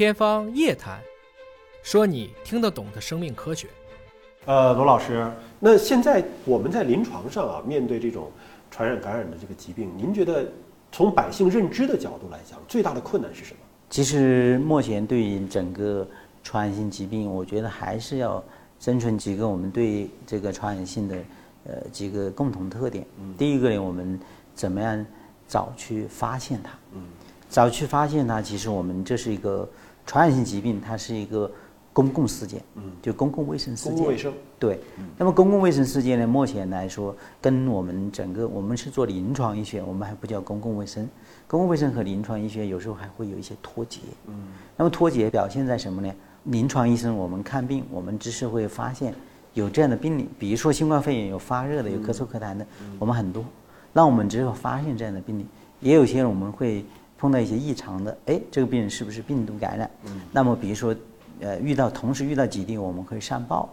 天方夜谭，说你听得懂的生命科学。呃，罗老师，那现在我们在临床上啊，面对这种传染感染的这个疾病，您觉得从百姓认知的角度来讲，最大的困难是什么？其实目前对于整个传染性疾病，我觉得还是要生存几个我们对这个传染性的呃几个共同特点。第一个呢，我们怎么样早去发现它？嗯，早去发现它，其实我们这是一个传染性疾病，它是一个公共事件，嗯，就公共卫生事件。公共卫生。对，那么公共卫生事件呢，目前来说，跟我们整个我们是做临床医学，我们还不叫公共卫生。公共卫生和临床医学有时候还会有一些脱节。嗯，那么脱节表现在什么呢？临床医生我们看病，我们只是会发现有这样的病例，比如说新冠肺炎有发热的，有咳嗽咳痰的，我们很多，那我们只有发现这样的病例，也有些人我们会碰到一些异常的，哎，这个病人是不是病毒感染？嗯，那么比如说，呃，遇到同时遇到几例，我们可以上报，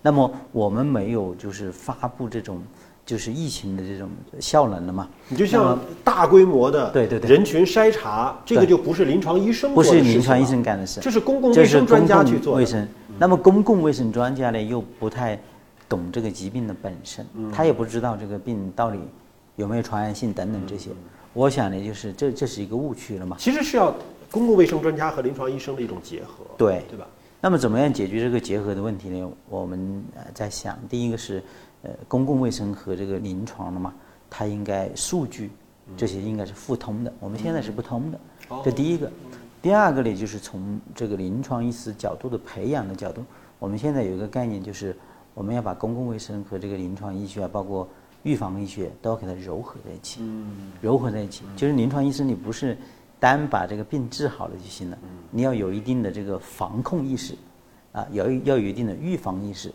那么我们没有就是发布这种。就是疫情的这种效能了嘛？你就像大规模的对对对人群筛查，这个就不是临床医生不是临床医生干的事，这是公共卫生专家去做卫生。那么公共卫生专家呢，又不太懂这个疾病的本身，他也不知道这个病到底有没有传染性等等这些。我想呢，就是这这是一个误区了嘛。其实是要公共卫生专家和临床医生的一种结合，对对吧？那么怎么样解决这个结合的问题呢？我们呃在想，第一个是。呃，公共卫生和这个临床的嘛，它应该数据这些应该是互通的。我们现在是不通的，这第一个。第二个呢，就是从这个临床医师角度的培养的角度，我们现在有一个概念，就是我们要把公共卫生和这个临床医学啊，包括预防医学，都要给它糅合在一起。嗯。糅合在一起，就是临床医生你不是单把这个病治好了就行了，你要有一定的这个防控意识，啊，要要有一定的预防意识。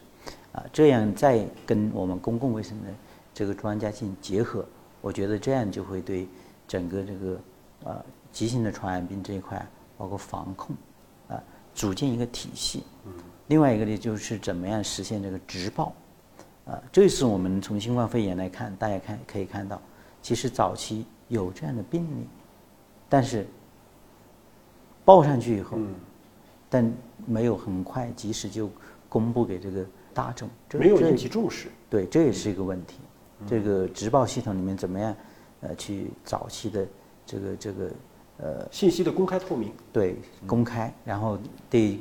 啊，这样再跟我们公共卫生的这个专家进行结合，我觉得这样就会对整个这个呃急性的传染病这一块，包括防控啊，组建一个体系。另外一个呢，就是怎么样实现这个直报啊？这是我们从新冠肺炎来看，大家看可以看到，其实早期有这样的病例，但是报上去以后，但没有很快及时就公布给这个。大众没有引起重视，对，这也是一个问题。这个直报系统里面怎么样，呃，去早期的这个这个呃信息的公开透明，对，公开，然后对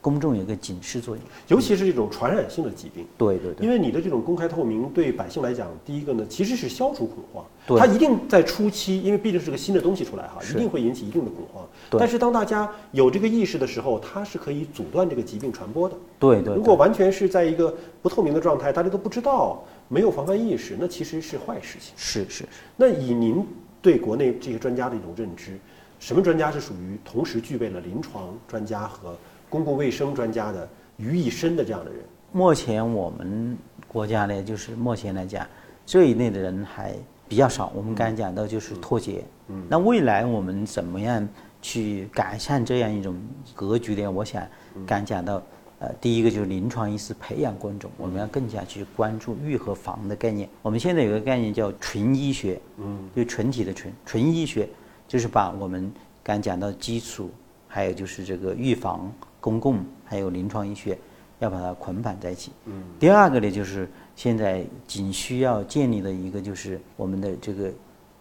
公众有个警示作用，尤其是这种传染性的疾病，对对对，因为你的这种公开透明对百姓来讲，第一个呢，其实是消除恐慌。它一定在初期，因为毕竟是个新的东西出来哈，一定会引起一定的恐慌。但是当大家有这个意识的时候，它是可以阻断这个疾病传播的。对对。如果完全是在一个不透明的状态，大家都不知道，没有防范意识，那其实是坏事情。是是是。那以您对国内这些专家的一种认知，什么专家是属于同时具备了临床专家和公共卫生专家的于一身的这样的人？目前我们国家呢，就是目前来讲，这一类的人还。比较少，我们刚才讲到就是脱节。嗯，那未来我们怎么样去改善这样一种格局呢？我想刚讲到，呃，第一个就是临床医师培养观众，我们要更加去关注预和防的概念。我们现在有个概念叫纯医学，嗯，就纯体的纯，纯医学就是把我们刚讲到基础，还有就是这个预防、公共还有临床医学，要把它捆绑在一起。嗯，第二个呢就是。现在仅需要建立的一个就是我们的这个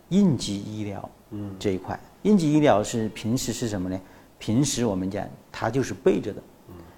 应急医疗嗯这一块。应急医疗是平时是什么呢？平时我们讲它就是备着的，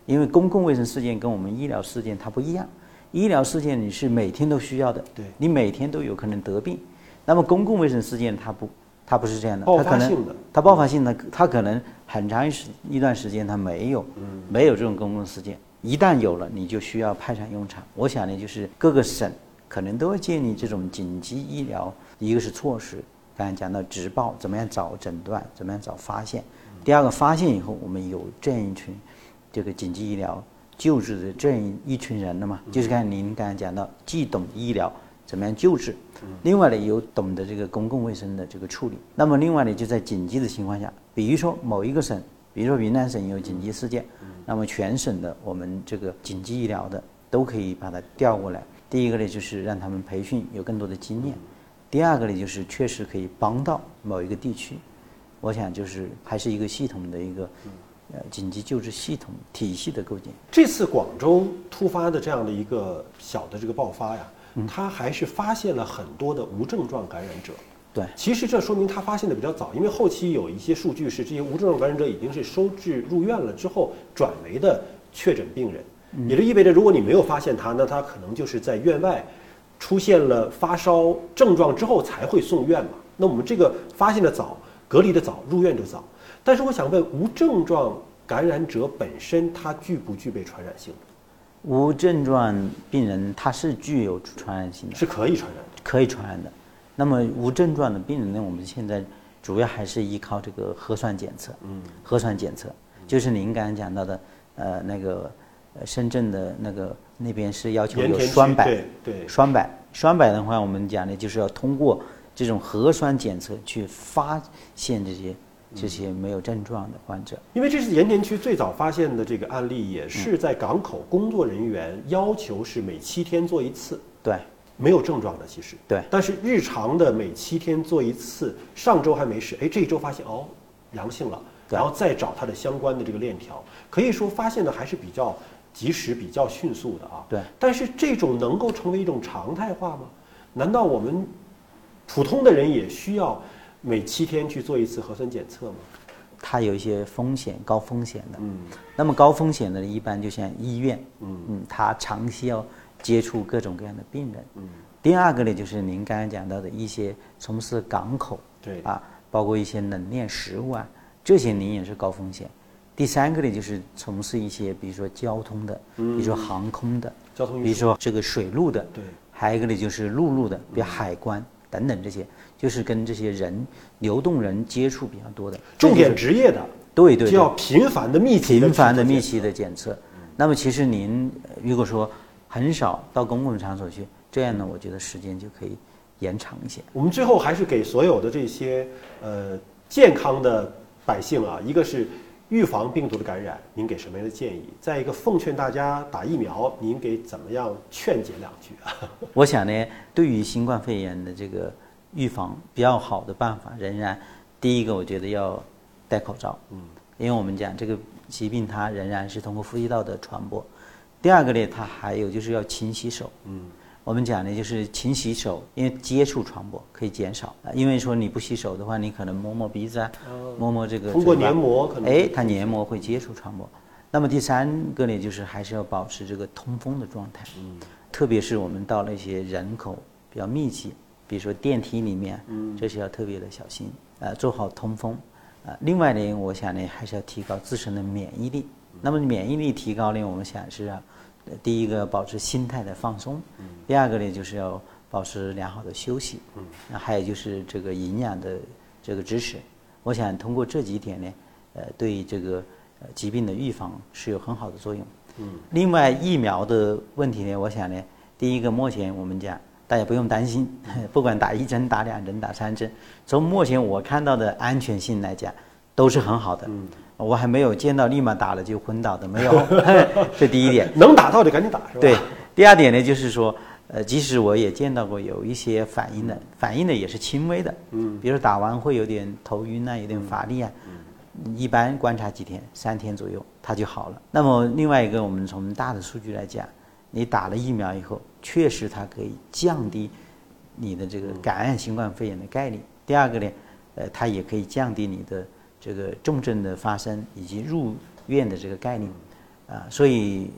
因为公共卫生事件跟我们医疗事件它不一样。医疗事件你是每天都需要的，对，你每天都有可能得病。那么公共卫生事件它不，它不是这样的，它可能它爆发性的，它可能很长一时一段时间它没有，没有这种公共事件。一旦有了，你就需要派上用场。我想呢，就是各个省可能都要建立这种紧急医疗，一个是措施，刚才讲到直报，怎么样早诊断，怎么样早发现。第二个，发现以后，我们有这样一群这个紧急医疗救治的这样一群人了嘛？就是看您刚才讲到，既懂医疗怎么样救治，另外呢，有懂得这个公共卫生的这个处理。那么另外呢，就在紧急的情况下，比如说某一个省，比如说云南省有紧急事件。那么全省的我们这个紧急医疗的都可以把它调过来。第一个呢，就是让他们培训有更多的经验；第二个呢，就是确实可以帮到某一个地区。我想就是还是一个系统的一个呃紧急救治系统体系的构建。这次广州突发的这样的一个小的这个爆发呀，它还是发现了很多的无症状感染者。对，其实这说明他发现的比较早，因为后期有一些数据是这些无症状感染者已经是收治入院了之后转为的确诊病人，也就意味着如果你没有发现他，那他可能就是在院外出现了发烧症状之后才会送院嘛。那我们这个发现的早，隔离的早，入院就早。但是我想问，无症状感染者本身他具不具备传染性？无症状病人他是具有传染性的，是可以传染的，可以传染的。那么无症状的病人呢？我们现在主要还是依靠这个核酸检测。嗯，核酸检测就是您刚才讲到的，呃，那个深圳的那个那边是要求有双百，对对，双百，双百的话，我们讲的就是要通过这种核酸检测去发现这些这些没有症状的患者。因为这是盐田区最早发现的这个案例，也是在港口工作人员要求是每七天做一次。对。没有症状的其实，对，但是日常的每七天做一次，上周还没事，哎，这一周发现哦阳性了，然后再找它的相关的这个链条，可以说发现的还是比较及时、比较迅速的啊。对，但是这种能够成为一种常态化吗？难道我们普通的人也需要每七天去做一次核酸检测吗？它有一些风险，高风险的。嗯，那么高风险的一般就像医院，嗯嗯，它长期要。接触各种各样的病人。嗯。第二个呢，就是您刚刚讲到的一些从事港口，对啊，包括一些冷链食物啊，这些您也是高风险。第三个呢，就是从事一些比如说交通的，比如说航空的，交通，比如说这个水路的，对。还有一个呢，就是陆路的，比如海关等等这些，就是跟这些人流动人接触比较多的，重点职业的，对对，就要频繁的密集频繁的密集的检测。那么其实您如果说。很少到公共场所去，这样呢，我觉得时间就可以延长一些。我们最后还是给所有的这些呃健康的百姓啊，一个是预防病毒的感染，您给什么样的建议？再一个，奉劝大家打疫苗，您给怎么样劝解两句啊？我想呢，对于新冠肺炎的这个预防，比较好的办法仍然第一个，我觉得要戴口罩。嗯，因为我们讲这个疾病它仍然是通过呼吸道的传播。第二个呢，它还有就是要勤洗手。嗯，我们讲的，就是勤洗手，因为接触传播可以减少啊。因为说你不洗手的话，你可能摸摸鼻子啊，摸摸这个通过黏膜可能哎，它黏膜会接触传播。那么第三个呢，就是还是要保持这个通风的状态。嗯，特别是我们到那些人口比较密集，比如说电梯里面，嗯，这些要特别的小心啊，做好通风啊。另外呢，我想呢，还是要提高自身的免疫力。那么免疫力提高呢，我们想是啊，第一个保持心态的放松，第二个呢就是要保持良好的休息，那还有就是这个营养的这个支持。我想通过这几点呢，呃，对这个疾病的预防是有很好的作用。另外疫苗的问题呢，我想呢，第一个目前我们讲大家不用担心，不管打一针、打两针、打三针，从目前我看到的安全性来讲，都是很好的。我还没有见到立马打了就昏倒的，没有。这第一点，能打到就赶紧打，是吧？对。第二点呢，就是说，呃，即使我也见到过有一些反应的，反应的也是轻微的，嗯，比如打完会有点头晕啊，有点乏力啊，嗯，一般观察几天，三天左右，它就好了。那么另外一个，我们从大的数据来讲，你打了疫苗以后，确实它可以降低你的这个感染新冠肺炎的概率。第二个呢，呃，它也可以降低你的。这个重症的发生以及入院的这个概念，啊，所以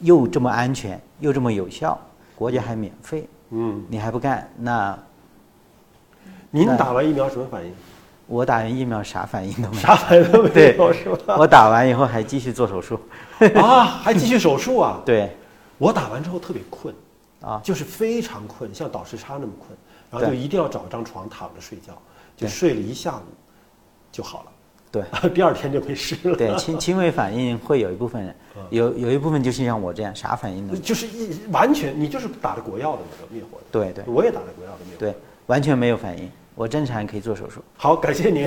又这么安全又这么有效，国家还免费，嗯，你还不干？那您打完疫苗什么反应？我打完疫苗啥反应都没有，啥反应都没有是吧？我打完以后还继续做手术，啊，还继续手术啊？对，我打完之后特别困，啊，就是非常困，像倒时差那么困，然后就一定要找张床躺着睡觉，就睡了一下午就好了。对，第二天就没事了。对，轻轻微反应会有一部分人，有有一部分就是像我这样啥反应呢，就是一完全你就是打的国药的那个灭火的。对对，我也打了国药的灭火。对，完全没有反应，我正常可以做手术。好，感谢您。